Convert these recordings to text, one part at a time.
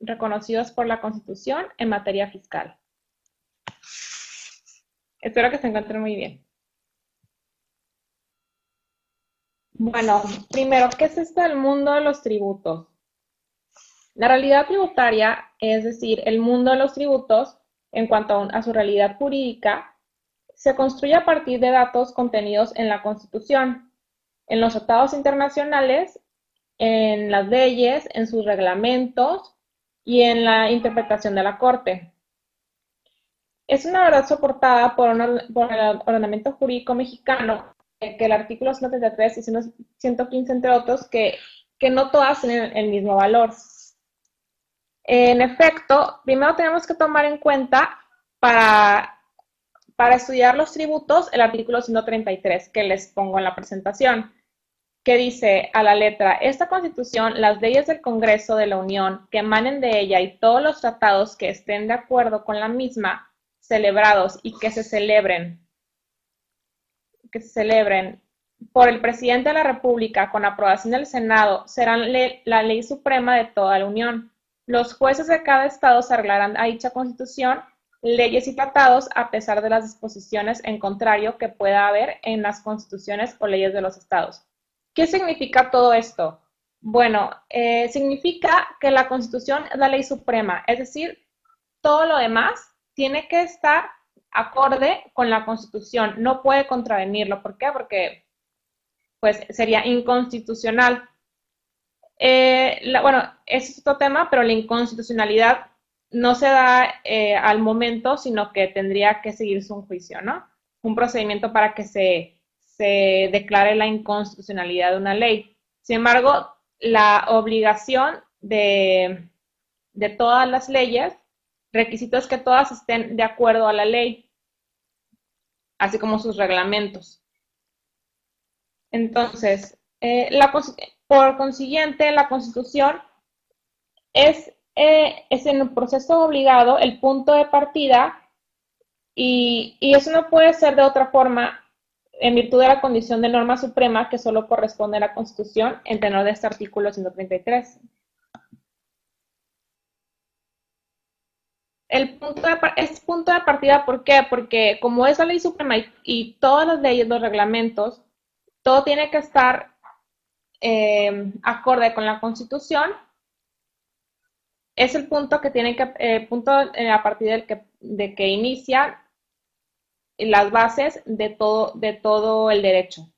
reconocidos por la Constitución en materia fiscal. Espero que se encuentren muy bien. Bueno, primero, ¿qué es esto del mundo de los tributos? La realidad tributaria, es decir, el mundo de los tributos, en cuanto a su realidad jurídica, se construye a partir de datos contenidos en la Constitución, en los tratados internacionales, en las leyes, en sus reglamentos y en la interpretación de la Corte. Es una verdad soportada por, el ordenamiento jurídico mexicano, que el artículo 133 y 115, entre otros, que, que no todas tienen el mismo valor. En efecto, primero tenemos que tomar en cuenta para para estudiar los tributos, el artículo 133 que les pongo en la presentación, que dice a la letra, esta constitución, las leyes del Congreso de la Unión que emanen de ella y todos los tratados que estén de acuerdo con la misma, celebrados y que se celebren, que se celebren por el presidente de la República con aprobación del Senado, serán la ley suprema de toda la Unión. Los jueces de cada estado se arreglarán a dicha constitución leyes y tratados a pesar de las disposiciones en contrario que pueda haber en las constituciones o leyes de los estados. ¿Qué significa todo esto? Bueno, eh, significa que la constitución es la ley suprema, es decir, todo lo demás tiene que estar acorde con la constitución, no puede contravenirlo. ¿Por qué? Porque pues sería inconstitucional. Eh, bueno, ese es otro tema, pero la inconstitucionalidad no se da eh, al momento, sino que tendría que seguirse un juicio, ¿no? Un procedimiento para que se, se declare la inconstitucionalidad de una ley. Sin embargo, la obligación de, todas las leyes, requisito es que todas estén de acuerdo a la ley, así como sus reglamentos. Entonces, eh, por consiguiente, la Constitución es eh, es en el proceso obligado el punto de partida y, eso no puede ser de otra forma en virtud de la condición de norma suprema que solo corresponde a la Constitución en tenor de este artículo 133. El punto de, es punto de partida, ¿por qué? Porque como es la ley suprema y, todas las leyes, los reglamentos, todo tiene que estar eh, acorde con la Constitución, es el punto que tiene que, eh, punto eh, a partir del que, de que inicia las bases de todo, de todo el derecho.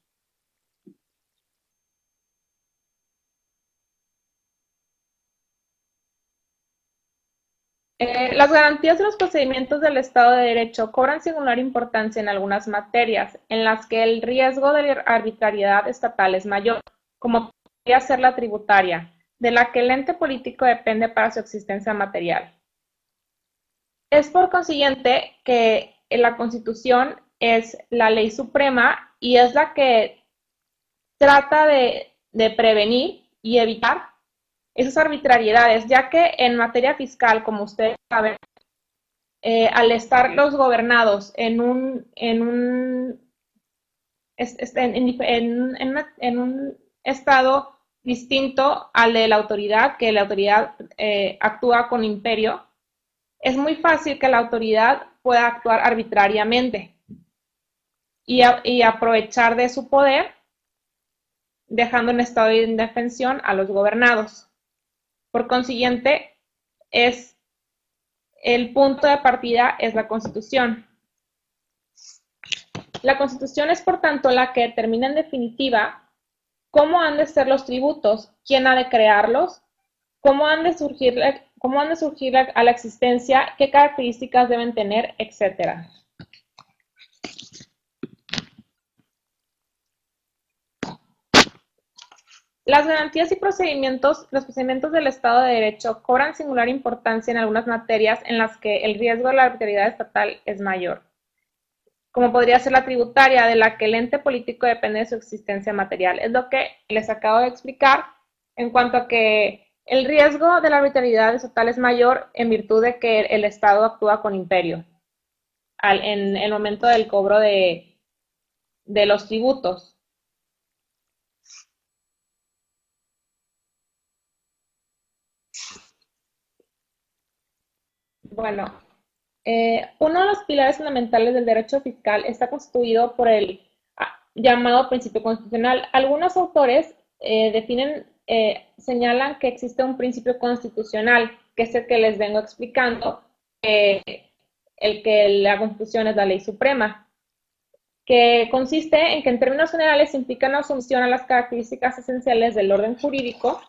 Eh, las garantías de los procedimientos del Estado de Derecho cobran singular importancia en algunas materias en las que el riesgo de arbitrariedad estatal es mayor, como podría ser la tributaria, de la que el ente político depende para su existencia material. Es por consiguiente que la Constitución es la ley suprema y es la que trata de, prevenir y evitar esas arbitrariedades, ya que en materia fiscal, como ustedes saben, eh, al estar los gobernados en un, en un, en un estado distinto al de la autoridad, que la autoridad eh, actúa con imperio, es muy fácil que la autoridad pueda actuar arbitrariamente y, aprovechar de su poder, dejando en estado de indefensión a los gobernados. Por consiguiente, es el punto de partida es la Constitución. La Constitución es, por tanto, la que determina en definitiva cómo han de ser los tributos, quién ha de crearlos, cómo han de surgir, cómo han de surgir a la existencia, qué características deben tener, etcétera. Las garantías y procedimientos, los procedimientos del Estado de Derecho cobran singular importancia en algunas materias en las que el riesgo de la arbitrariedad estatal es mayor como podría ser la tributaria, de la que el ente político depende de su existencia material. Es lo que les acabo de explicar en cuanto a que el riesgo de la arbitrariedad estatal es mayor en virtud de que el Estado actúa con imperio en el momento del cobro de, de los tributos. Bueno, eh, uno de los pilares fundamentales del derecho fiscal está constituido por el ah, llamado principio constitucional. Algunos autores eh, definen, eh, señalan que existe un principio constitucional, que es el que les vengo explicando, el que la Constitución es la ley suprema, que consiste en que en términos generales implica una sumisión a las características esenciales del orden jurídico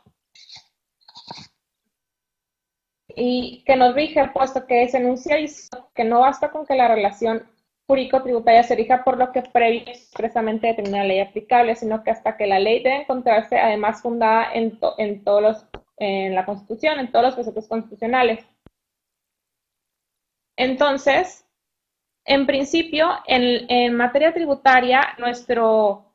y que nos rige, puesto que se enuncia que no basta con que la relación jurídico-tributaria se rija por lo que previo expresamente determina la ley aplicable, sino que hasta que la ley debe encontrarse además fundada en, en todos los, en la Constitución, en todos los preceptos constitucionales. Entonces, en principio, en, en materia tributaria, nuestro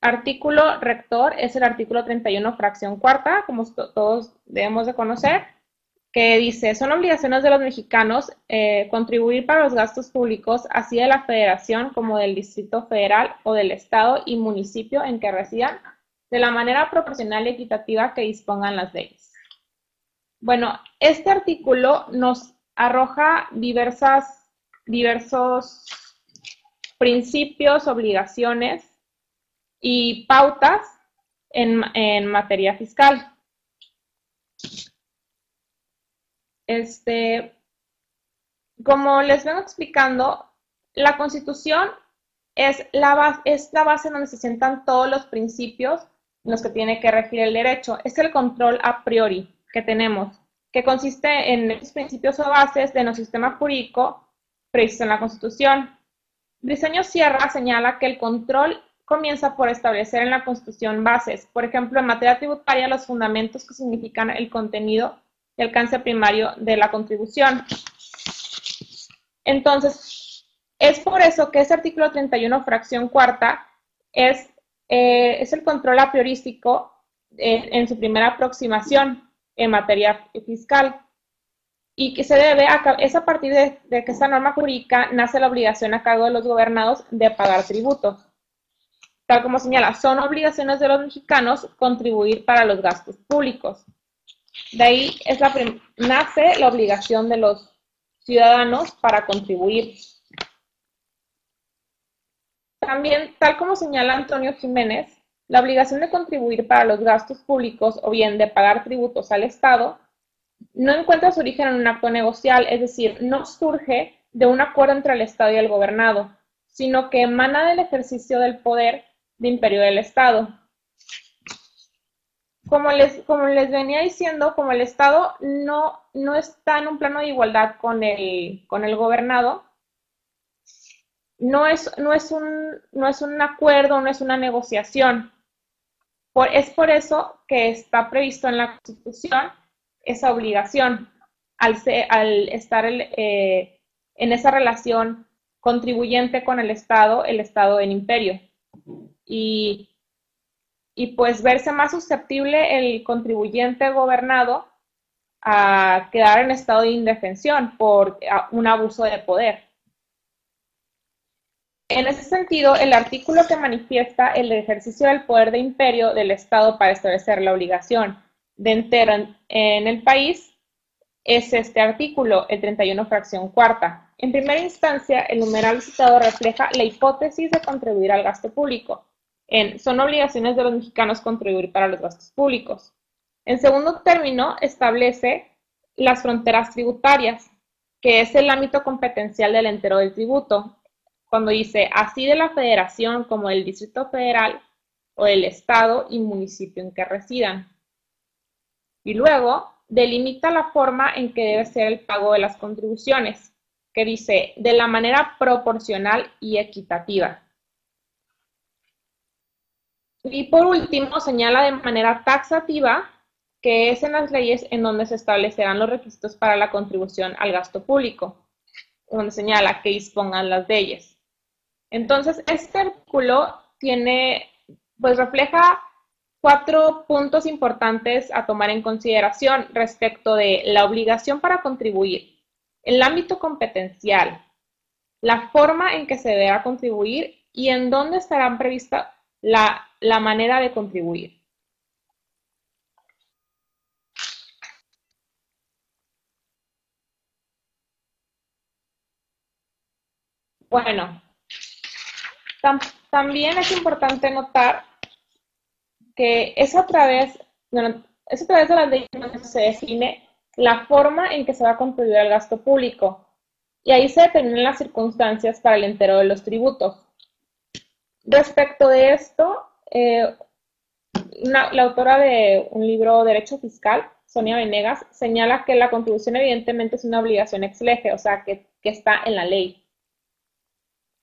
artículo rector es el artículo 31, fracción cuarta, como todos debemos de conocer, que dice, son obligaciones de los mexicanos eh, contribuir para los gastos públicos, así de la federación como del Distrito Federal o del Estado y municipio en que residan, de la manera proporcional y equitativa que dispongan las leyes. Bueno, este artículo nos arroja diversas, diversos principios, obligaciones y pautas en, en materia fiscal. Este, como les vengo explicando, la Constitución es la, base, es la base donde se sientan todos los principios en los que tiene que regir el derecho. Es el control a priori que tenemos, que consiste en esos principios o bases de nuestro sistema jurídico previsto en la Constitución. Diseño Sierra señala que el control comienza por establecer en la Constitución bases, por ejemplo, en materia tributaria, los fundamentos que significan el contenido y alcance primario de la contribución. Entonces, es por eso que ese artículo 31, fracción cuarta, es, eh, es el control a priorístico en, su primera aproximación en materia fiscal y que se debe a, es a partir de, de, que esa norma jurídica nace la obligación a cargo de los gobernados de pagar tributos. Tal como señala, son obligaciones de los mexicanos contribuir para los gastos públicos. De ahí nace la obligación de los ciudadanos para contribuir. También, tal como señala Antonio Jiménez, la obligación de contribuir para los gastos públicos o bien de pagar tributos al Estado no encuentra su origen en un acto negocial, es decir, no surge de un acuerdo entre el Estado y el gobernado, sino que emana del ejercicio del poder de imperio del Estado como les, como les venía diciendo, como el Estado no, no está en un plano de igualdad con el, con el gobernado, no es, no, es un, no es un acuerdo, no es una negociación. Es por eso que está previsto en la Constitución esa obligación al, al estar eh, en esa relación contribuyente con el Estado, el Estado en imperio. Y y pues verse más susceptible el contribuyente gobernado a quedar en estado de indefensión por un abuso de poder. En ese sentido, el artículo que manifiesta el ejercicio del poder de imperio del Estado para establecer la obligación de entero en, el país es este artículo, el 31 fracción cuarta. En primera instancia, el numeral citado refleja la hipótesis de contribuir al gasto público, son obligaciones de los mexicanos contribuir para los gastos públicos. En segundo término, establece las fronteras tributarias, que es el ámbito competencial del entero del tributo, cuando dice así de la federación como del Distrito Federal o el Estado y municipio en que residan. Y luego delimita la forma en que debe ser el pago de las contribuciones, que dice de la manera proporcional y equitativa. Y por último, señala de manera taxativa que es en las leyes en donde se establecerán los requisitos para la contribución al gasto público, donde señala que dispongan las leyes. Entonces, este artículo tiene, pues refleja cuatro puntos importantes a tomar en consideración respecto de la obligación para contribuir, el ámbito competencial, la forma en que se debe contribuir y en dónde estarán previstas la, la manera de contribuir. Bueno, también es importante notar que es a través, es a través de las leyes se define la forma en que se va a contribuir el gasto público y ahí se determinan las circunstancias para el entero de los tributos. Respecto de esto, eh, la autora de un libro Derecho Fiscal, Sonia Venegas, señala que la contribución evidentemente es una obligación ex lege, o sea, que, que está en la ley.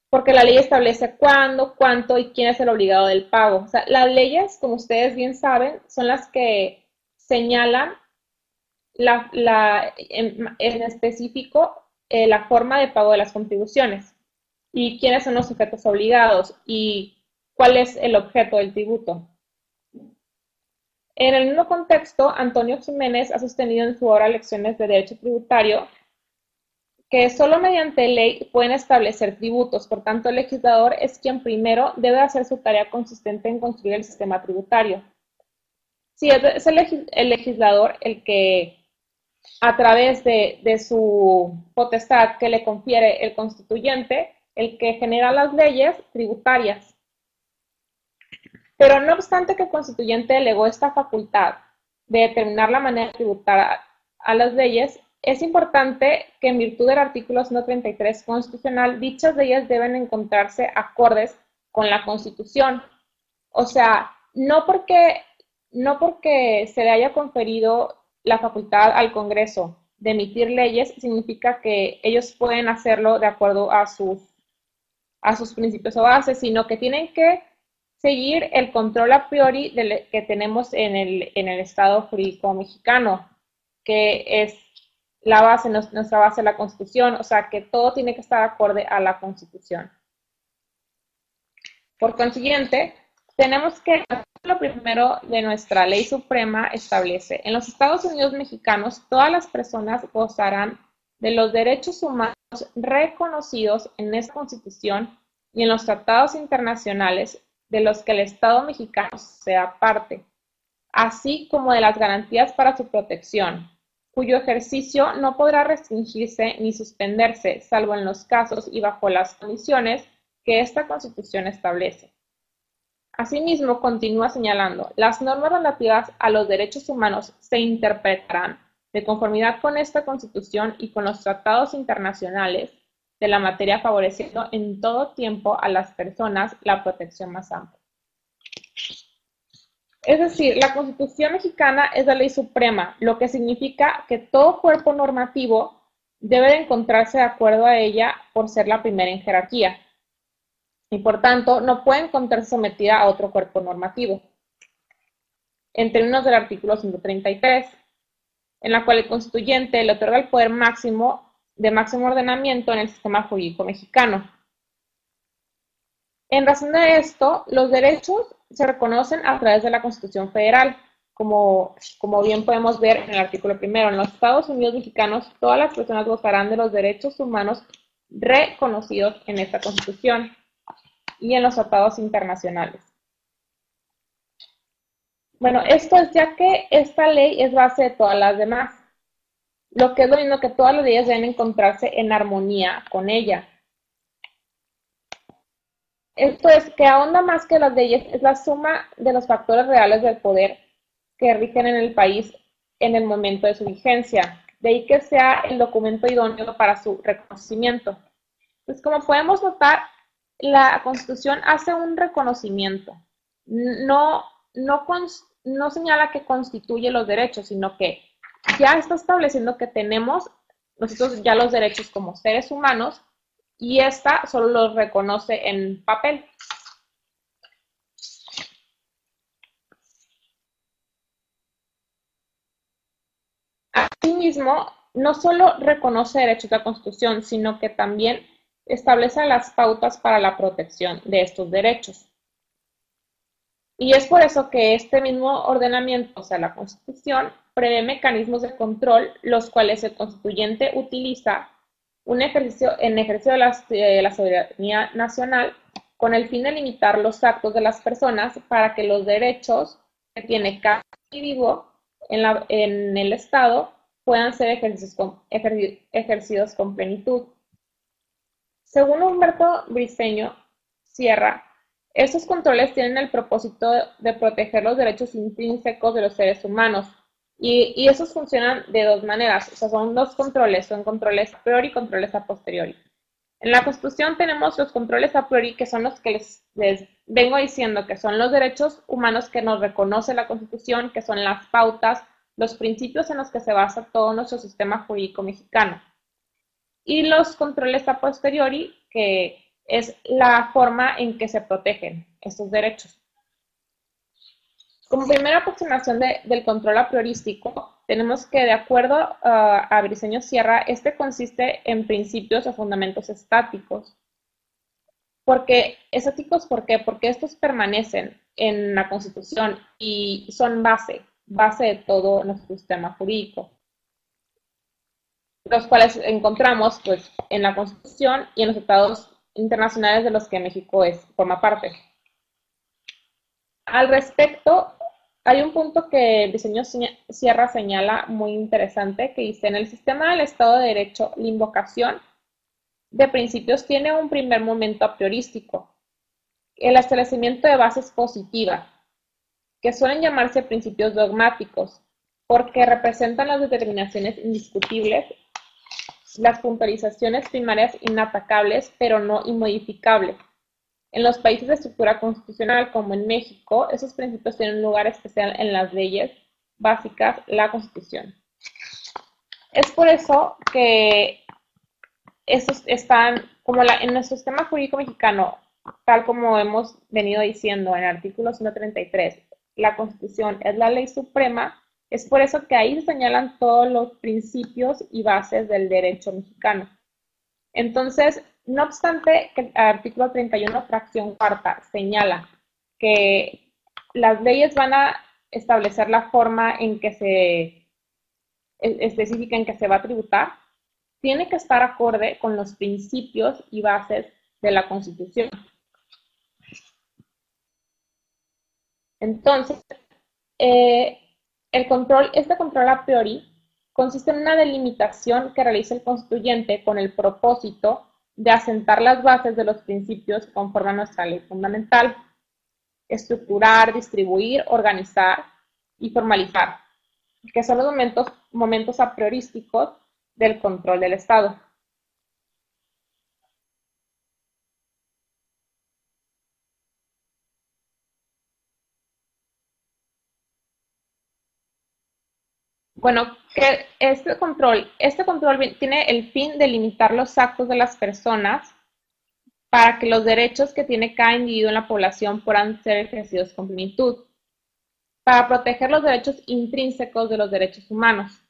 Porque la ley establece cuándo, cuánto y quién es el obligado del pago. O sea, las leyes, como ustedes bien saben, son las que señalan la, en, específico eh, la forma de pago de las contribuciones y quiénes son los sujetos obligados y cuál es el objeto del tributo. En el mismo contexto, Antonio Jiménez ha sostenido en su obra Lecciones de Derecho Tributario que solo mediante ley pueden establecer tributos, por tanto el legislador es quien primero debe hacer su tarea consistente en construir el sistema tributario. Si es el legislador el que a través de, su potestad que le confiere el constituyente, el que genera las leyes tributarias. Pero no obstante que el constituyente delegó esta facultad de determinar la manera de tributar a, las leyes, es importante que en virtud del artículo 133 constitucional, dichas leyes deben encontrarse acordes con la Constitución. O sea, no porque, no porque se le haya conferido la facultad al Congreso de emitir leyes significa que ellos pueden hacerlo de acuerdo a sus, a sus principios o bases, sino que tienen que seguir el control a priori que tenemos en el, en el Estado jurídico mexicano, que es la base, nuestra base de la Constitución, o sea que todo tiene que estar acorde a la Constitución. Por consiguiente, tenemos que lo primero de nuestra ley suprema establece, en los Estados Unidos mexicanos todas las personas gozarán de los derechos humanos reconocidos en esta Constitución y en los tratados internacionales de los que el Estado mexicano sea parte, así como de las garantías para su protección, cuyo ejercicio no podrá restringirse ni suspenderse, salvo en los casos y bajo las condiciones que esta Constitución establece. Asimismo, continúa señalando, las normas relativas a los derechos humanos se interpretarán de conformidad con esta Constitución y con los tratados internacionales de la materia favoreciendo en todo tiempo a las personas la protección más amplia. Es decir, la Constitución mexicana es la ley suprema, lo que significa que todo cuerpo normativo debe de encontrarse de acuerdo a ella por ser la primera en jerarquía y por tanto no puede encontrarse sometida a otro cuerpo normativo. En términos del artículo 133, en la cual el constituyente le otorga el poder máximo de máximo ordenamiento en el sistema jurídico mexicano. En razón de esto, los derechos se reconocen a través de la Constitución Federal, como, como bien podemos ver en el artículo primero. En los Estados Unidos mexicanos, todas las personas gozarán de los derechos humanos reconocidos en esta Constitución y en los tratados internacionales. Bueno, esto es ya que esta ley es base de todas las demás, lo que es lo mismo que todas las leyes deben encontrarse en armonía con ella. Esto es que ahonda más que las leyes, es la suma de los factores reales del poder que rigen en el país en el momento de su vigencia. De ahí que sea el documento idóneo para su reconocimiento. Pues como podemos notar, la Constitución hace un reconocimiento. No, no, no señala que constituye los derechos, sino que ya está estableciendo que tenemos nosotros ya los derechos como seres humanos y esta solo los reconoce en papel. Asimismo, no solo reconoce derechos de la Constitución, sino que también establece las pautas para la protección de estos derechos. Y es por eso que este mismo ordenamiento, o sea, la Constitución, prevé mecanismos de control, los cuales el constituyente utiliza un ejercicio, en ejercicio de la, soberanía nacional con el fin de limitar los actos de las personas para que los derechos que tiene cada individuo en, en el Estado puedan ser ejercidos con plenitud. Según Humberto Briceño Sierra, estos controles tienen el propósito de proteger los derechos intrínsecos de los seres humanos. Y, esos funcionan de dos maneras. O sea, son dos controles. Son controles a priori y controles a posteriori. En la Constitución tenemos los controles a priori, que son los que les, vengo diciendo, que son los derechos humanos que nos reconoce la Constitución, que son las pautas, los principios en los que se basa todo nuestro sistema jurídico mexicano. Y los controles a posteriori, que es la forma en que se protegen estos derechos. Como primera aproximación de, del control a priorístico, tenemos que, de acuerdo uh, a Briceño Sierra, este consiste en principios o fundamentos estáticos. Porque, estáticos, ¿por qué? Porque estos permanecen en la Constitución y son base, base de todo nuestro sistema jurídico. Los cuales encontramos pues, en la Constitución y en los tratados internacionales de los que México es, forma parte. Al respecto, hay un punto que el diseño Sierra señala muy interesante que dice, en el sistema del Estado de Derecho, la invocación de principios tiene un primer momento a priorístico, el establecimiento de bases positivas, que suelen llamarse principios dogmáticos, porque representan las determinaciones indiscutibles, las puntualizaciones primarias inatacables, pero no inmodificables en los países de estructura constitucional, como en México, esos principios tienen un lugar especial en las leyes básicas, la Constitución. Es por eso que estos están, como la, en nuestro sistema jurídico mexicano, tal como hemos venido diciendo en el artículo 133, la Constitución es la ley suprema, es por eso que ahí se señalan todos los principios y bases del derecho mexicano. Entonces, no obstante, el artículo 31, fracción cuarta, señala que las leyes van a establecer la forma en que se específica en que se va a tributar, tiene que estar acorde con los principios y bases de la Constitución. Entonces, eh, el control, este control a priori consiste en una delimitación que realiza el constituyente con el propósito de asentar las bases de los principios conforme a nuestra ley fundamental, estructurar, distribuir, organizar y formalizar, que son los momentos, momentos a priorísticos del control del Estado. Bueno, que este control, este control tiene el fin de limitar los actos de las personas para que los derechos que tiene cada individuo en la población puedan ser ejercidos con plenitud, para proteger los derechos intrínsecos de los derechos humanos.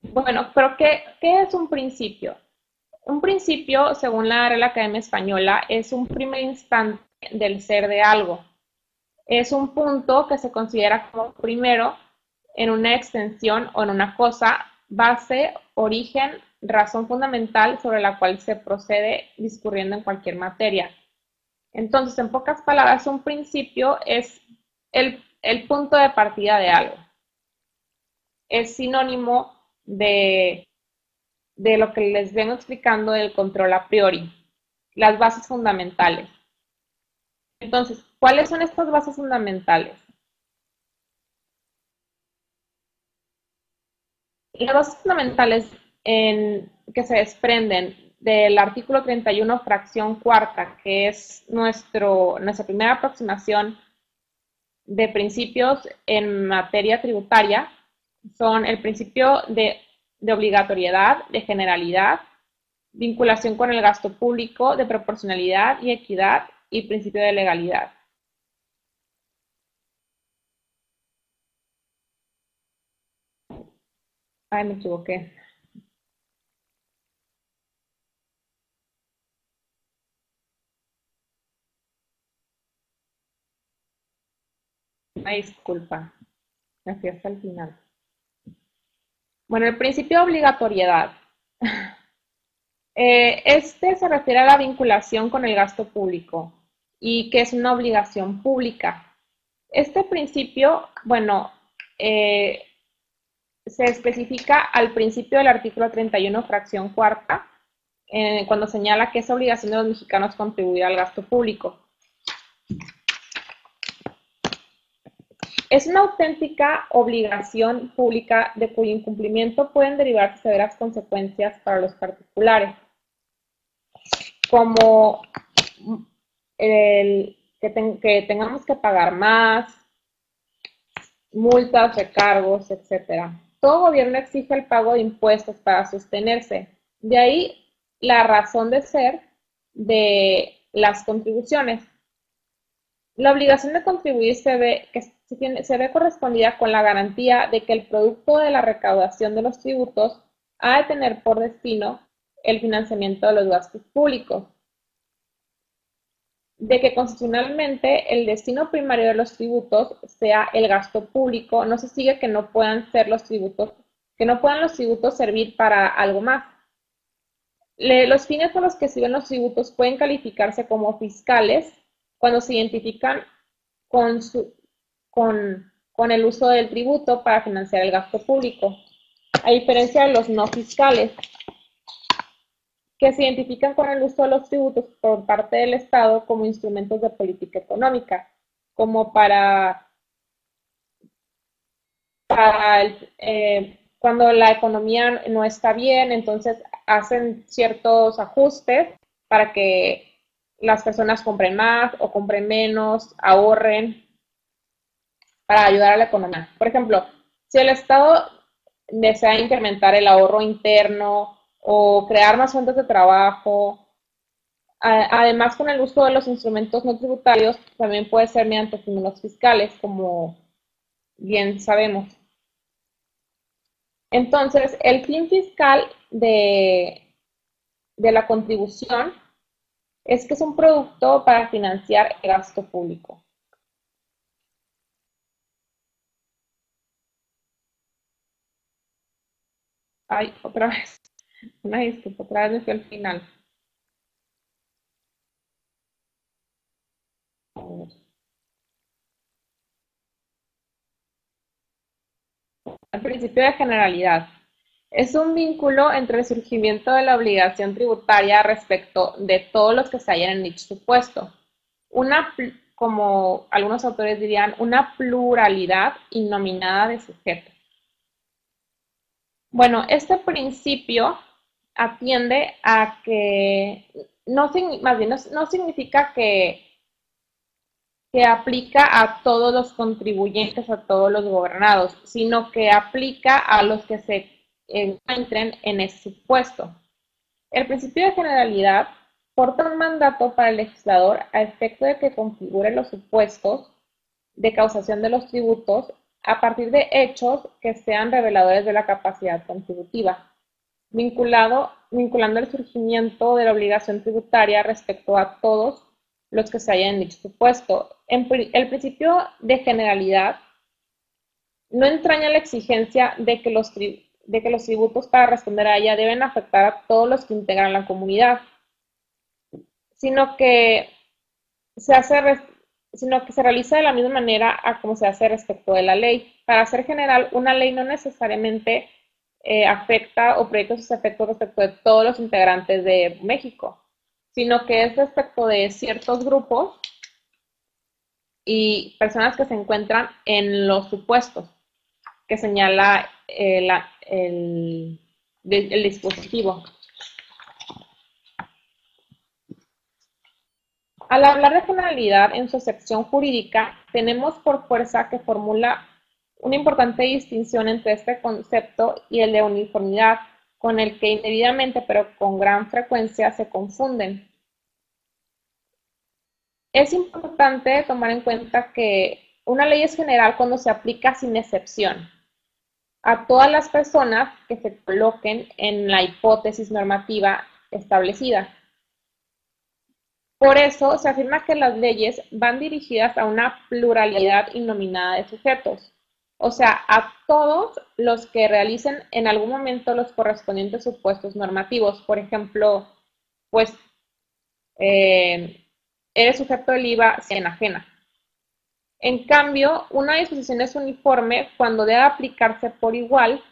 Bueno, pero ¿qué, qué es un principio? Un principio, según la Real Academia Española, es un primer instante del ser de algo es un punto que se considera como primero en una extensión o en una cosa, base, origen, razón fundamental sobre la cual se procede discurriendo en cualquier materia. Entonces, en pocas palabras, un principio es el, punto de partida de algo. Es sinónimo de, de lo que les vengo explicando del control a priori, las bases fundamentales. Entonces, ¿cuáles son estas bases fundamentales? Las bases fundamentales que se desprenden del artículo 31, fracción cuarta, que es nuestro, nuestra primera aproximación de principios en materia tributaria, son el principio de, de obligatoriedad, de generalidad, vinculación con el gasto público, de proporcionalidad y equidad y principio de legalidad. Ay, me equivoqué. Ay, disculpa. Me fui hasta el final. Bueno, el principio de obligatoriedad. Eh, este se refiere a la vinculación con el gasto público y que es una obligación pública. Este principio, bueno, eh, se especifica al principio del artículo 31, fracción cuarta, eh, cuando señala que es obligación de los mexicanos contribuir al gasto público. Es una auténtica obligación pública de cuyo incumplimiento pueden derivarse severas consecuencias para los particulares, como el, que, tengamos que pagar más, multas, recargos, etc. Todo gobierno exige el pago de impuestos para sostenerse. De ahí la razón de ser de las contribuciones. La obligación de contribuir se ve, que se, ve correspondida con la garantía de que el producto de la recaudación de los tributos ha de tener por destino el financiamiento de los gastos públicos. De que constitucionalmente el destino primario de los tributos sea el gasto público, no se sigue que no puedan ser los tributos, que no puedan los tributos servir para algo más. Los fines por los que sirven los tributos pueden calificarse como fiscales cuando se identifican con, con, el uso del tributo para financiar el gasto público, a diferencia de los no fiscales, que se identifican con el uso de los tributos por parte del Estado como instrumentos de política económica, como para, eh, cuando la economía no está bien, entonces hacen ciertos ajustes para que las personas compren más o compren menos, ahorren, para ayudar a la economía. Por ejemplo, si el Estado desea incrementar el ahorro interno o crear más fuentes de trabajo, además con el uso de los instrumentos no tributarios, también puede ser mediante estímulos fiscales, como bien sabemos. Entonces, el fin fiscal de, de la contribución es que es un producto para financiar el gasto público. Ay, otra vez. Una disculpa, otra vez desde el final. El principio de generalidad. Es un vínculo entre el surgimiento de la obligación tributaria respecto de todos los que se hallan en dicho supuesto. Una, como algunos autores dirían, una pluralidad innominada de sujetos. Bueno, este principio atiende a que, no, más bien, no significa que que aplica a todos los contribuyentes, a todos los gobernados, sino que aplica a los que se encuentren en ese supuesto. El principio de generalidad porta un mandato para el legislador a efecto de que configure los supuestos de causación de los tributos a partir de hechos que sean reveladores de la capacidad contributiva, vinculado, vinculando el surgimiento de la obligación tributaria respecto a todos los que se hayan en dicho supuesto. el principio de generalidad no entraña la exigencia de que, los de que los tributos para responder a ella deben afectar a todos los que integran la comunidad, sino que se hace sino que se realiza de la misma manera a como se hace respecto de la ley. Para ser general, una ley no necesariamente eh, afecta o proyecta sus efectos respecto de todos los integrantes de México sino que es respecto de ciertos grupos y personas que se encuentran en los supuestos que señala el, el, el dispositivo. Al hablar de generalidad en su excepción jurídica, tenemos por fuerza que formula una importante distinción entre este concepto y el de uniformidad, con el que indebidamente pero con gran frecuencia se confunden. Es importante tomar en cuenta que una ley es general cuando se aplica sin excepción a todas las personas que se coloquen en la hipótesis normativa establecida. Por eso se afirma que las leyes van dirigidas a una pluralidad innominada de sujetos, o sea, a todos los que realicen en algún momento los correspondientes supuestos normativos. Por ejemplo, pues eh, eres sujeto del IVA si ajena. En cambio, una disposición es uniforme cuando debe aplicarse por igual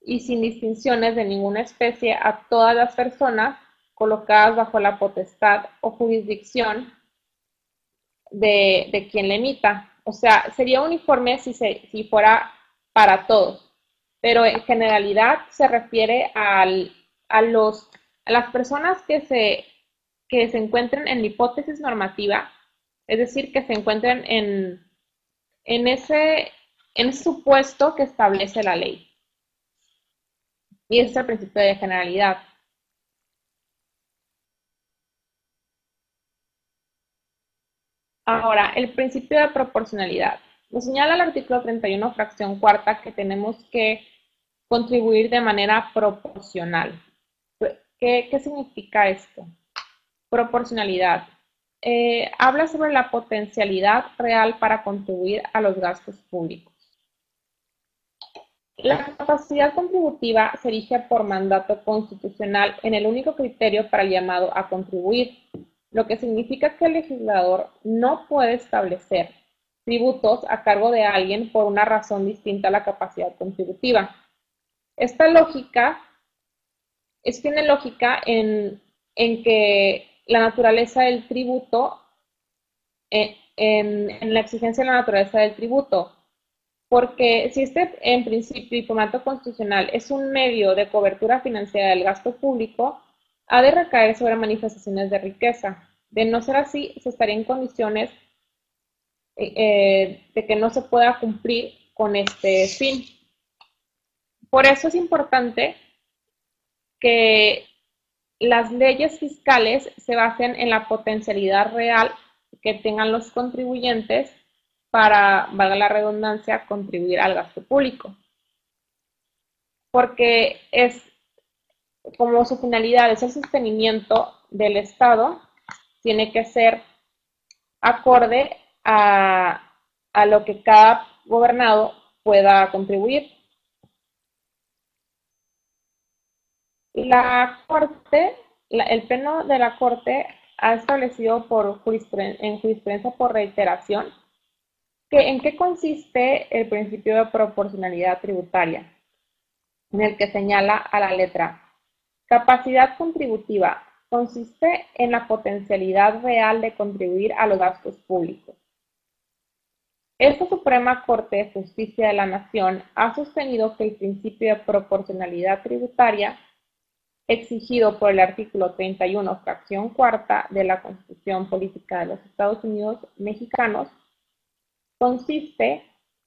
y sin distinciones de ninguna especie a todas las personas colocadas bajo la potestad o jurisdicción de, quien le emita. O sea, sería uniforme si, si fuera para todos, pero en generalidad se refiere al, a, los, a las personas que se, que se encuentren en la hipótesis normativa, es decir, que se encuentren en, en, ese, en supuesto que establece la ley. Y es el principio de generalidad. Ahora, el principio de proporcionalidad. Nos señala el artículo 31, fracción cuarta, que tenemos que contribuir de manera proporcional. ¿Qué, significa esto? Proporcionalidad. Eh, habla sobre la potencialidad real para contribuir a los gastos públicos. La capacidad contributiva se erige por mandato constitucional en el único criterio para el llamado a contribuir, lo que significa que el legislador no puede establecer tributos a cargo de alguien por una razón distinta a la capacidad contributiva. Esta lógica es, tiene lógica en, que la naturaleza del tributo, eh, en la exigencia de la naturaleza del tributo, porque si este, en principio y formato constitucional es un medio de cobertura financiera del gasto público, ha de recaer sobre manifestaciones de riqueza. De no ser así, se estaría en condiciones eh, eh, de que no se pueda cumplir con este fin. Por eso es importante que las leyes fiscales se basen en la potencialidad real que tengan los contribuyentes para, valga la redundancia, contribuir al gasto público. Porque es como su finalidad es el sostenimiento del Estado, tiene que ser acorde a, lo que cada gobernado pueda contribuir. La Corte, el Pleno de la Corte ha establecido por en jurisprudencia por reiteración ¿En qué consiste el principio de proporcionalidad tributaria? En el que señala a la letra Capacidad contributiva consiste en la potencialidad real de contribuir a los gastos públicos. Esta Suprema Corte de Justicia de la Nación ha sostenido que el principio de proporcionalidad tributaria, exigido por el artículo 31, fracción cuarta de la Constitución Política de los Estados Unidos Mexicanos, consiste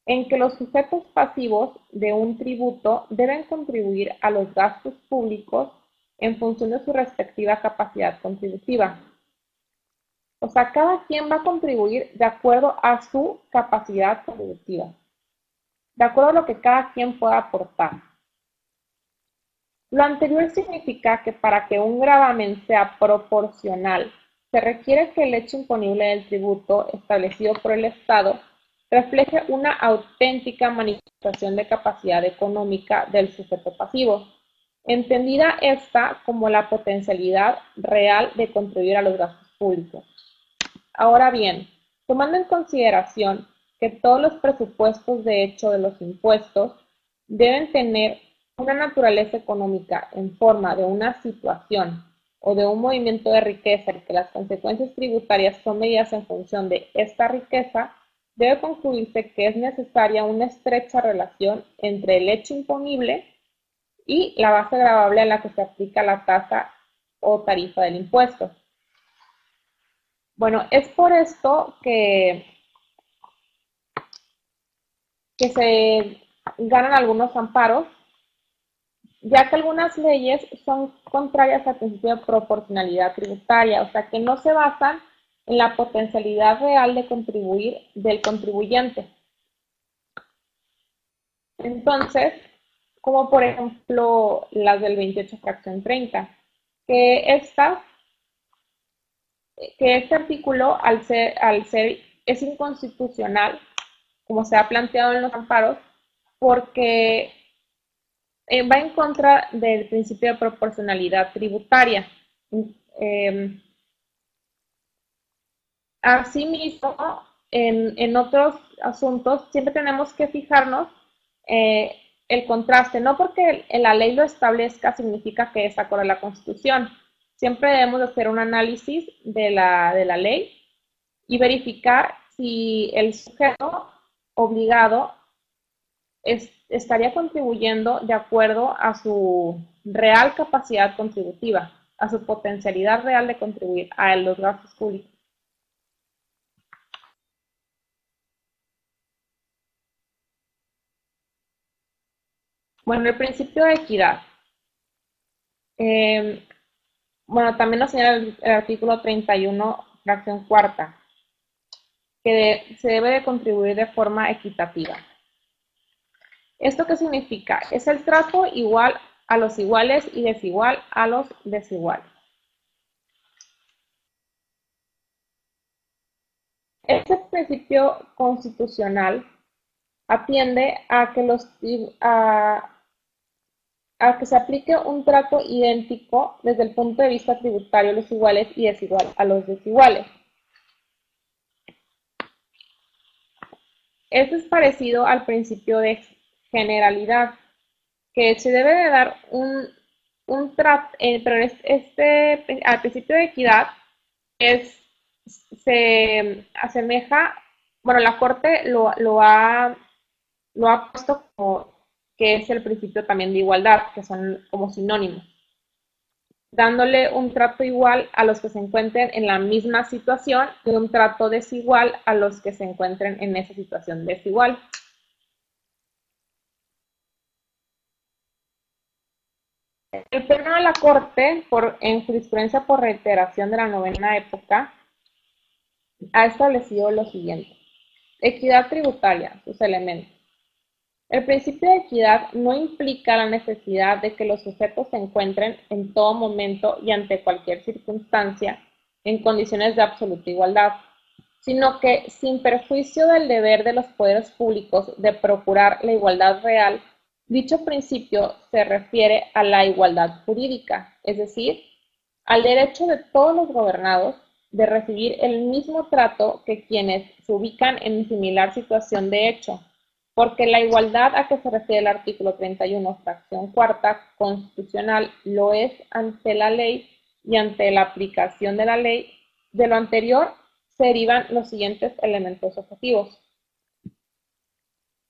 en que los sujetos pasivos de un tributo deben contribuir a los gastos públicos en función de su respectiva capacidad contributiva. O sea, cada quien va a contribuir de acuerdo a su capacidad contributiva, de acuerdo a lo que cada quien pueda aportar. Lo anterior significa que para que un gravamen sea proporcional, se requiere que el hecho imponible del tributo establecido por el Estado refleje una auténtica manifestación de capacidad económica del sujeto pasivo, entendida esta como la potencialidad real de contribuir a los gastos públicos. Ahora bien, tomando en consideración que todos los presupuestos de hecho de los impuestos deben tener una naturaleza económica en forma de una situación o de un movimiento de riqueza y que las consecuencias tributarias son medidas en función de esta riqueza, debe concluirse que es necesaria una estrecha relación entre el hecho imponible y la base gravable a la que se aplica la tasa o tarifa del impuesto. Bueno, es por esto que, que se ganan algunos amparos, ya que algunas leyes son contrarias al principio de proporcionalidad tributaria, o sea, que no se basan en la potencialidad real de contribuir del contribuyente. Entonces, como por ejemplo las del 28 fracción 30, que esta, que este artículo al ser, al ser es inconstitucional, como se ha planteado en los amparos, porque eh, va en contra del principio de proporcionalidad tributaria. Eh, Asimismo, en, en otros asuntos siempre tenemos que fijarnos eh, el contraste, no porque la ley lo establezca significa que es acorde a la Constitución. Siempre debemos hacer un análisis de la, de la ley y verificar si el sujeto obligado estaría contribuyendo de acuerdo a su real capacidad contributiva, a su potencialidad real de contribuir a los gastos públicos. Bueno, el principio de equidad. Eh, bueno, también nos señala el, artículo 31, fracción cuarta, que se debe de contribuir de forma equitativa. ¿Esto qué significa? Es el trato igual a los iguales y desigual a los desiguales. Este principio constitucional atiende a que, los, a que se aplique un trato idéntico desde el punto de vista tributario a los iguales y desigual a los desiguales. Esto es parecido al principio de generalidad, que se debe de dar un, un trato, eh, pero este, al principio de equidad es, se asemeja, bueno, la Corte lo, lo, ha, lo ha puesto como que es el principio también de igualdad, que son como sinónimos, dándole un trato igual a los que se encuentren en la misma situación y un trato desigual a los que se encuentren en esa situación desigual. El pleno de la Corte, por, en jurisprudencia por reiteración de la novena época, ha establecido lo siguiente. Equidad tributaria, sus elementos. El principio de equidad no implica la necesidad de que los sujetos se encuentren en todo momento y ante cualquier circunstancia en condiciones de absoluta igualdad, sino que sin perjuicio del deber de los poderes públicos de procurar la igualdad real, Dicho principio se refiere a la igualdad jurídica, es decir, al derecho de todos los gobernados de recibir el mismo trato que quienes se ubican en similar situación de hecho, porque la igualdad a que se refiere el artículo 31, fracción cuarta constitucional, lo es ante la ley y ante la aplicación de la ley. De lo anterior se derivan los siguientes elementos objetivos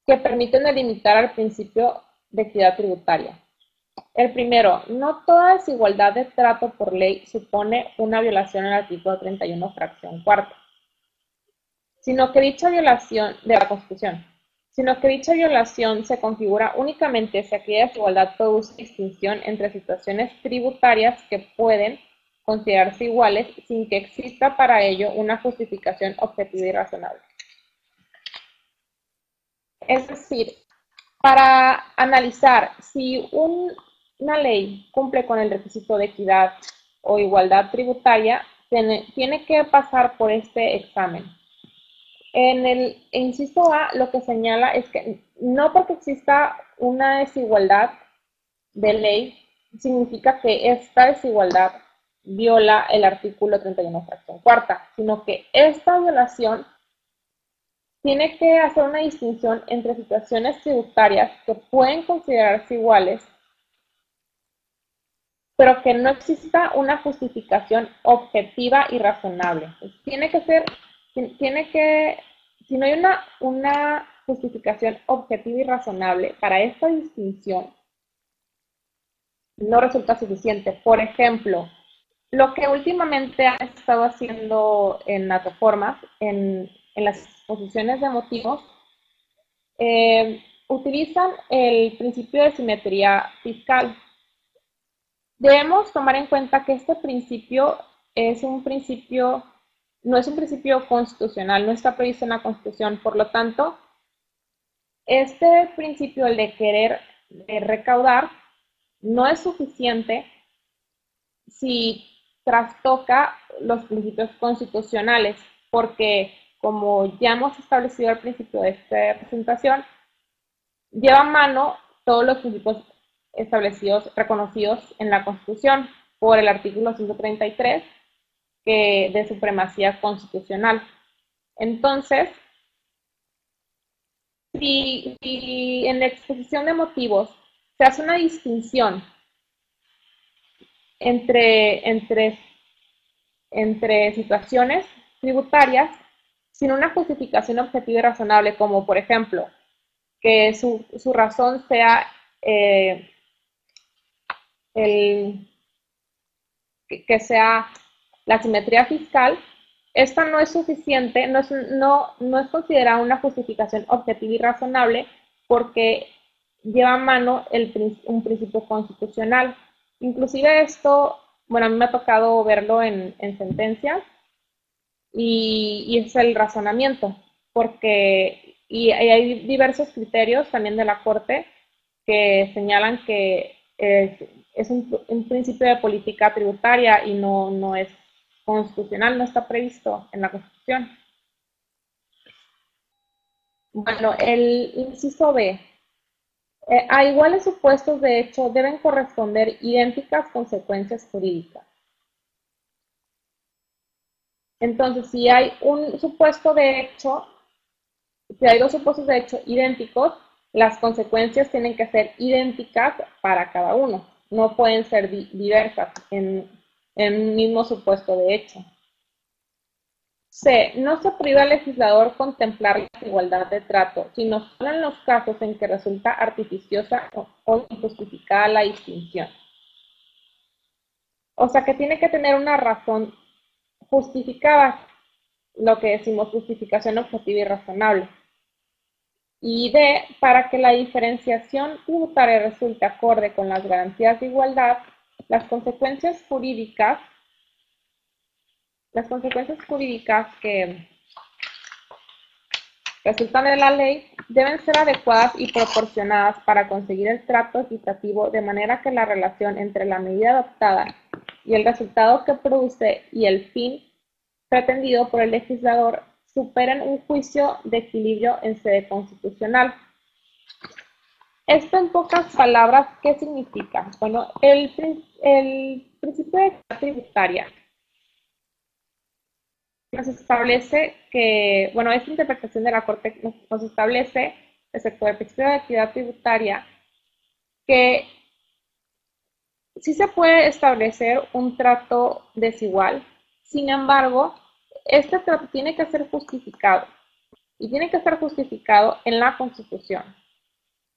que permiten delimitar al principio de equidad tributaria. El primero, no toda desigualdad de trato por ley supone una violación al artículo 31, fracción cuarta, sino que dicha violación de la Constitución, sino que dicha violación se configura únicamente si aquella desigualdad produce distinción entre situaciones tributarias que pueden considerarse iguales sin que exista para ello una justificación objetiva y razonable. Es decir, para analizar si una ley cumple con el requisito de equidad o igualdad tributaria, tiene, que pasar por este examen. En el inciso A, lo que señala es que no porque exista una desigualdad de ley, significa que esta desigualdad viola el artículo 31, fracción cuarta, sino que esta violación tiene que hacer una distinción entre situaciones tributarias que pueden considerarse iguales, pero que no exista una justificación objetiva y razonable. Tiene que ser, tiene que, si no hay una, una justificación objetiva y razonable para esta distinción, no resulta suficiente. Por ejemplo, lo que últimamente han estado haciendo en las reformas, en en las exposiciones de motivos, eh, utilizan el principio de simetría fiscal. Debemos tomar en cuenta que este principio es un principio, no es un principio constitucional, no está previsto en la Constitución, por lo tanto, este principio, de querer recaudar, no es suficiente si trastoca los principios constitucionales, porque como ya hemos establecido al principio de esta presentación, lleva a mano todos los principios establecidos, reconocidos en la Constitución por el artículo 133 que, de supremacía constitucional. Entonces, si, en la exposición de motivos se hace una distinción entre, entre, entre situaciones tributarias sin una justificación objetiva y razonable, como por ejemplo, que su, razón sea eh, el, que, sea la simetría fiscal, esta no es suficiente, no es, no, no es considerada una justificación objetiva y razonable porque lleva a mano el, un principio constitucional. Inclusive esto, bueno, a mí me ha tocado verlo en, en sentencias y, y, es el razonamiento, porque y, hay diversos criterios también de la Corte que señalan que es, un, un, principio de política tributaria y no, no es constitucional, no está previsto en la Constitución. Bueno, el inciso B. Eh, a iguales supuestos de hecho deben corresponder idénticas consecuencias jurídicas. Entonces, si hay un supuesto de hecho, si hay dos supuestos de hecho idénticos, las consecuencias tienen que ser idénticas para cada uno. No pueden ser diversas en, un mismo supuesto de hecho. C. No se prohíbe al legislador contemplar la igualdad de trato, sino solo en los casos en que resulta artificiosa o injustificada la distinción. O sea que tiene que tener una razón justificada, lo que decimos justificación objetiva y razonable. Y D. Para que la diferenciación tributaria resulte acorde con las garantías de igualdad, las consecuencias jurídicas, las consecuencias jurídicas que resultan de la ley deben ser adecuadas y proporcionadas para conseguir el trato equitativo de manera que la relación entre la medida adoptada y el resultado que produce y el fin pretendido por el legislador superen un juicio de equilibrio en sede constitucional. Esto en pocas palabras, ¿qué significa? Bueno, el, principio de equidad tributaria nos establece que, bueno, esta interpretación de la Corte nos, establece, excepto el principio de equidad tributaria, que sí se puede establecer un trato desigual, sin embargo, este trato tiene que ser justificado y tiene que ser justificado en la Constitución.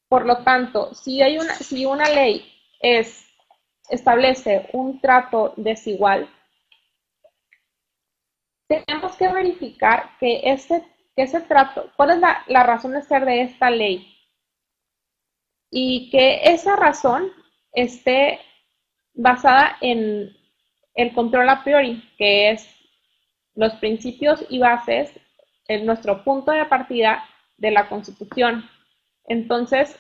Por lo tanto, si, hay una, si una ley es, establece un trato desigual, tenemos que verificar que ese, trato, cuál es la, la razón de ser de esta ley y que esa razón esté basada en el control a priori, que es los principios y bases en nuestro punto de partida de la Constitución. Entonces,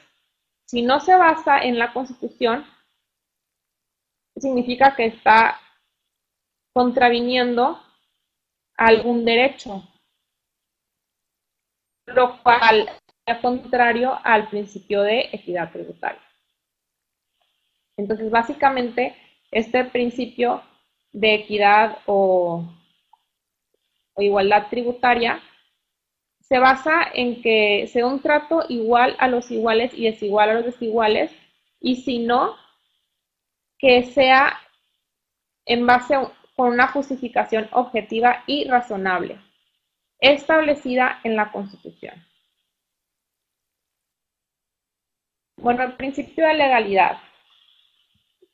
si no se basa en la Constitución, significa que está contraviniendo algún derecho, lo cual es contrario al principio de equidad tributaria. Entonces, básicamente, este principio de equidad o, o igualdad tributaria se basa en que sea un trato igual a los iguales y desigual a los desiguales, y si no, que sea en base a, con una justificación objetiva y razonable, establecida en la Constitución. Bueno, el principio de legalidad.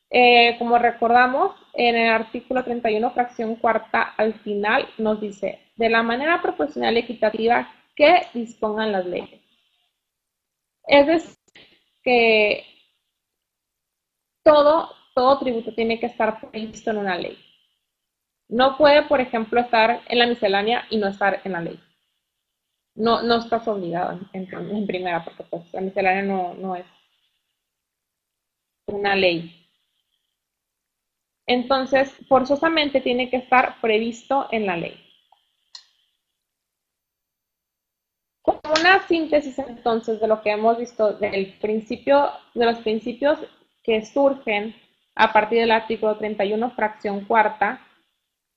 Eh, como recordamos, en el artículo 31, fracción cuarta, al final nos dice, de la manera proporcional y equitativa que dispongan las leyes. Es decir, que todo, todo tributo tiene que estar previsto en una ley. No puede, por ejemplo, estar en la miscelánea y no estar en la ley. No, no estás obligado en, primera, porque pues, la miscelánea no, no es una ley. Entonces, forzosamente tiene que estar previsto en la ley. Como una síntesis entonces de lo que hemos visto del principio, de los principios que surgen a partir del artículo 31, fracción cuarta,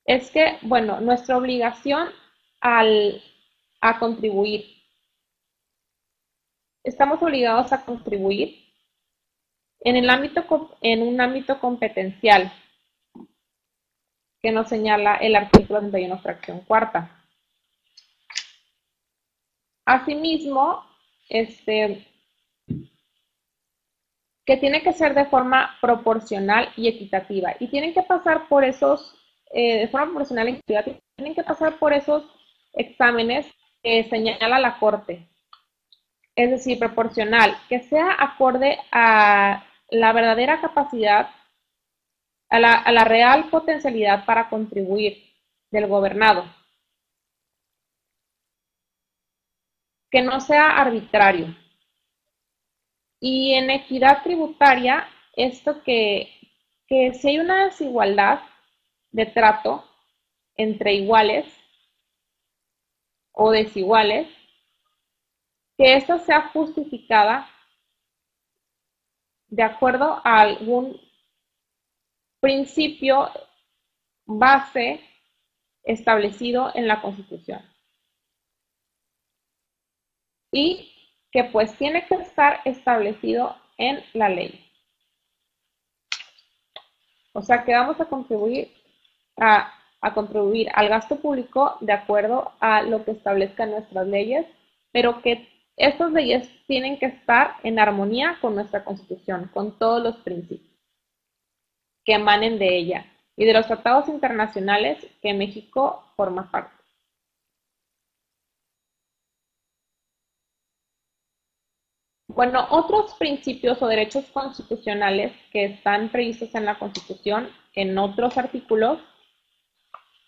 es que, bueno, nuestra obligación al, a contribuir estamos obligados a contribuir en, el ámbito, en un ámbito competencial que nos señala el artículo 31, fracción cuarta. Asimismo, este, que tiene que ser de forma proporcional y equitativa. Y tienen que pasar por esos, eh, de forma proporcional y equitativa, tienen que pasar por esos exámenes que señala la Corte. Es decir, proporcional, que sea acorde a la verdadera capacidad, a la, a la real potencialidad para contribuir del gobernado. Que no sea arbitrario y en equidad tributaria, esto que, que si hay una desigualdad de trato entre iguales o desiguales, que esta sea justificada de acuerdo a algún principio base establecido en la Constitución. Y que pues tiene que estar establecido en la ley. O sea que vamos a contribuir a, contribuir al gasto público de acuerdo a lo que establezcan nuestras leyes, pero que estas leyes tienen que estar en armonía con nuestra constitución, con todos los principios que emanen de ella y de los tratados internacionales que México forma parte. Bueno, otros principios o derechos constitucionales que están previstos en la Constitución en otros artículos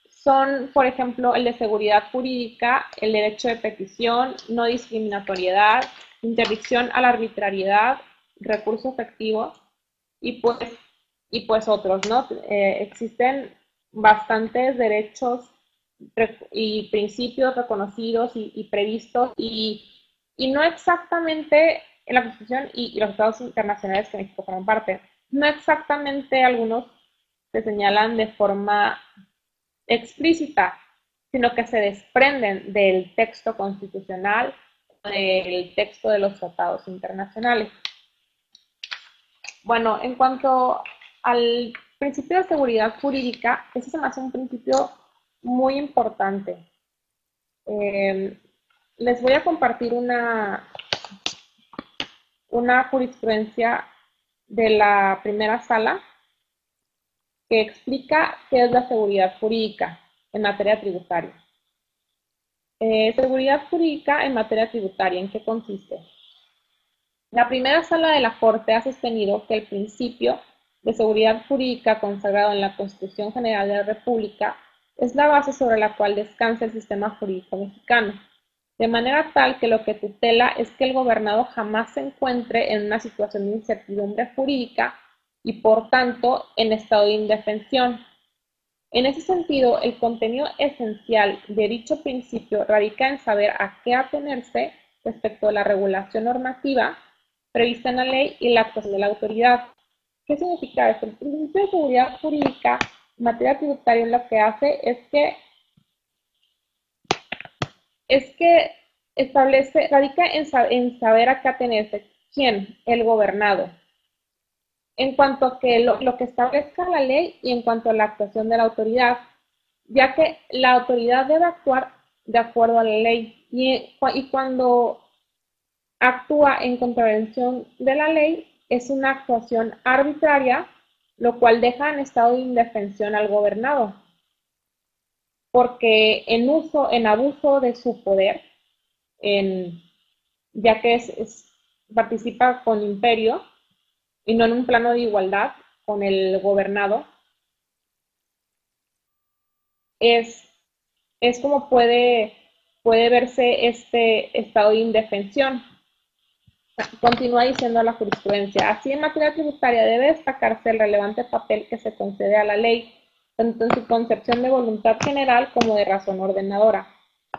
son, por ejemplo, el de seguridad jurídica, el derecho de petición, no discriminatoriedad, interdicción a la arbitrariedad, recurso efectivo y pues, y pues otros, ¿no? Eh, existen bastantes derechos y principios reconocidos y, previstos y, y no exactamente en la Constitución y, los estados internacionales que México forman parte. No exactamente algunos se señalan de forma explícita, sino que se desprenden del texto constitucional, del texto de los tratados internacionales. Bueno, en cuanto al principio de seguridad jurídica, ese se me hace un principio muy importante. Eh, les voy a compartir una, una jurisprudencia de la primera sala que explica qué es la seguridad jurídica en materia tributaria. Eh, seguridad jurídica en materia tributaria, ¿en qué consiste? La primera sala de la Corte ha sostenido que el principio de seguridad jurídica consagrado en la Constitución General de la República es la base sobre la cual descansa el sistema jurídico mexicano de manera tal que lo que tutela es que el gobernado jamás se encuentre en una situación de incertidumbre jurídica y por tanto en estado de indefensión. En ese sentido, el contenido esencial de dicho principio radica en saber a qué atenerse respecto a la regulación normativa prevista en la ley y la actuación de la autoridad. ¿Qué significa esto? El principio de seguridad jurídica en materia tributaria lo que hace es que es que establece, radica en, saber a qué atenerse. ¿Quién? El gobernado. En cuanto a que lo, que establezca la ley y en cuanto a la actuación de la autoridad, ya que la autoridad debe actuar de acuerdo a la ley y, y cuando actúa en contravención de la ley es una actuación arbitraria, lo cual deja en estado de indefensión al gobernado porque en uso, en abuso de su poder, ya que es, participa con imperio y no en un plano de igualdad con el gobernado, es, como puede, puede verse este estado de indefensión. Continúa diciendo la jurisprudencia. Así, en materia tributaria debe destacarse el relevante papel que se concede a la ley tanto en su concepción de voluntad general como de razón ordenadora,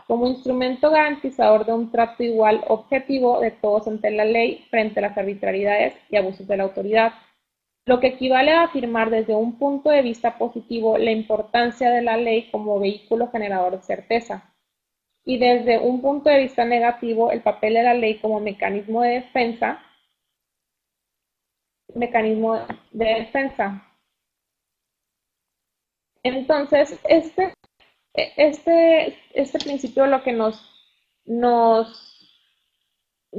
como instrumento garantizador de un trato igual objetivo de todos ante la ley frente a las arbitrariedades y abusos de la autoridad, lo que equivale a afirmar desde un punto de vista positivo la importancia de la ley como vehículo generador de certeza. y desde un punto de vista negativo el papel de la ley como mecanismo de defensa, mecanismo de defensa. Entonces, este, este, este principio lo que nos, nos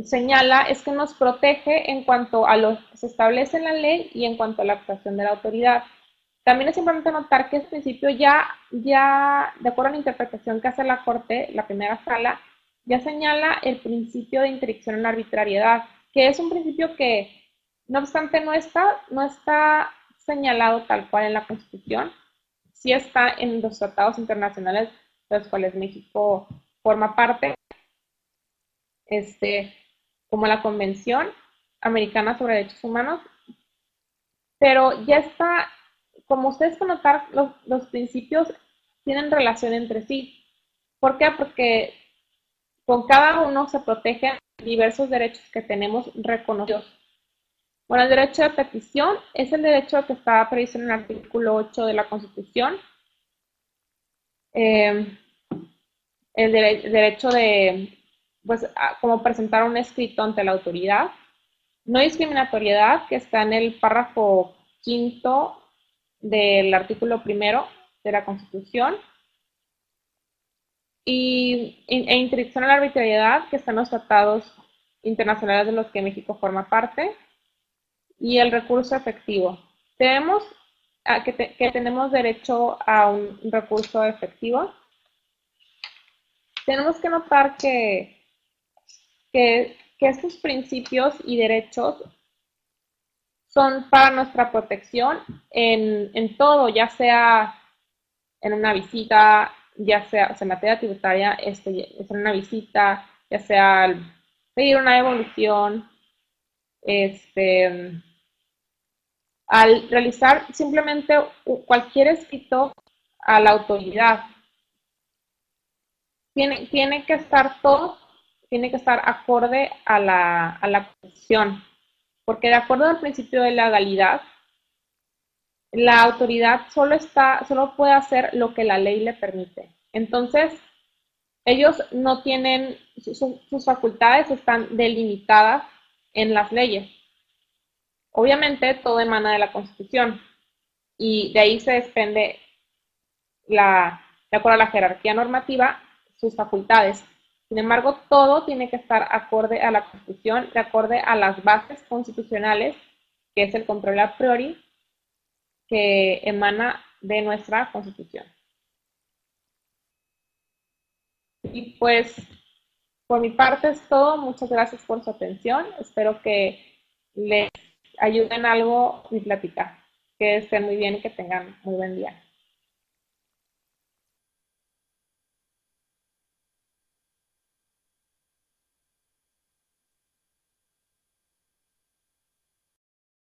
señala es que nos protege en cuanto a lo que se establece en la ley y en cuanto a la actuación de la autoridad. También es importante notar que este principio ya, ya, de acuerdo a la interpretación que hace la Corte, la primera sala, ya señala el principio de interdicción en arbitrariedad, que es un principio que, no obstante, no está, no está señalado tal cual en la Constitución, sí está en los tratados internacionales de los cuales México forma parte, este, como la Convención Americana sobre Derechos Humanos, pero ya está, como ustedes pueden notar, los, principios tienen relación entre sí. ¿Por qué? Porque con cada uno se protegen diversos derechos que tenemos reconocidos. Bueno, el derecho de petición es el derecho que está previsto en el artículo 8 de la Constitución. Eh, el derecho de pues, como presentar un escrito ante la autoridad. No discriminatoriedad, que está en el párrafo quinto del artículo primero de la Constitución. Y, e interdicción a la arbitrariedad, que están los tratados internacionales de los que México forma parte. Y el recurso efectivo. Tenemos que, tenemos derecho a un recurso efectivo. Tenemos que notar que que, estos principios y derechos son para nuestra protección en, todo, ya sea en una visita, ya sea, en materia tributaria, este, es en una visita, ya sea pedir una evolución, este, al realizar simplemente cualquier escrito a la autoridad. Tiene, tiene que estar todo tiene que estar acorde a la, a la Constitución, porque de acuerdo al principio de legalidad, la autoridad solo, está, solo puede hacer lo que la ley le permite. Entonces, ellos no tienen, sus facultades están delimitadas en las leyes. Obviamente todo emana de la Constitución y de ahí se desprende, la, de acuerdo a la jerarquía normativa, sus facultades. Sin embargo, todo tiene que estar acorde a la Constitución, de acorde a las bases constitucionales, que es el control a priori que emana de nuestra Constitución. Y pues, por mi parte es todo. Muchas gracias por su atención. Espero que les ayuden algo mi plática. Que estén muy bien y que tengan muy buen día.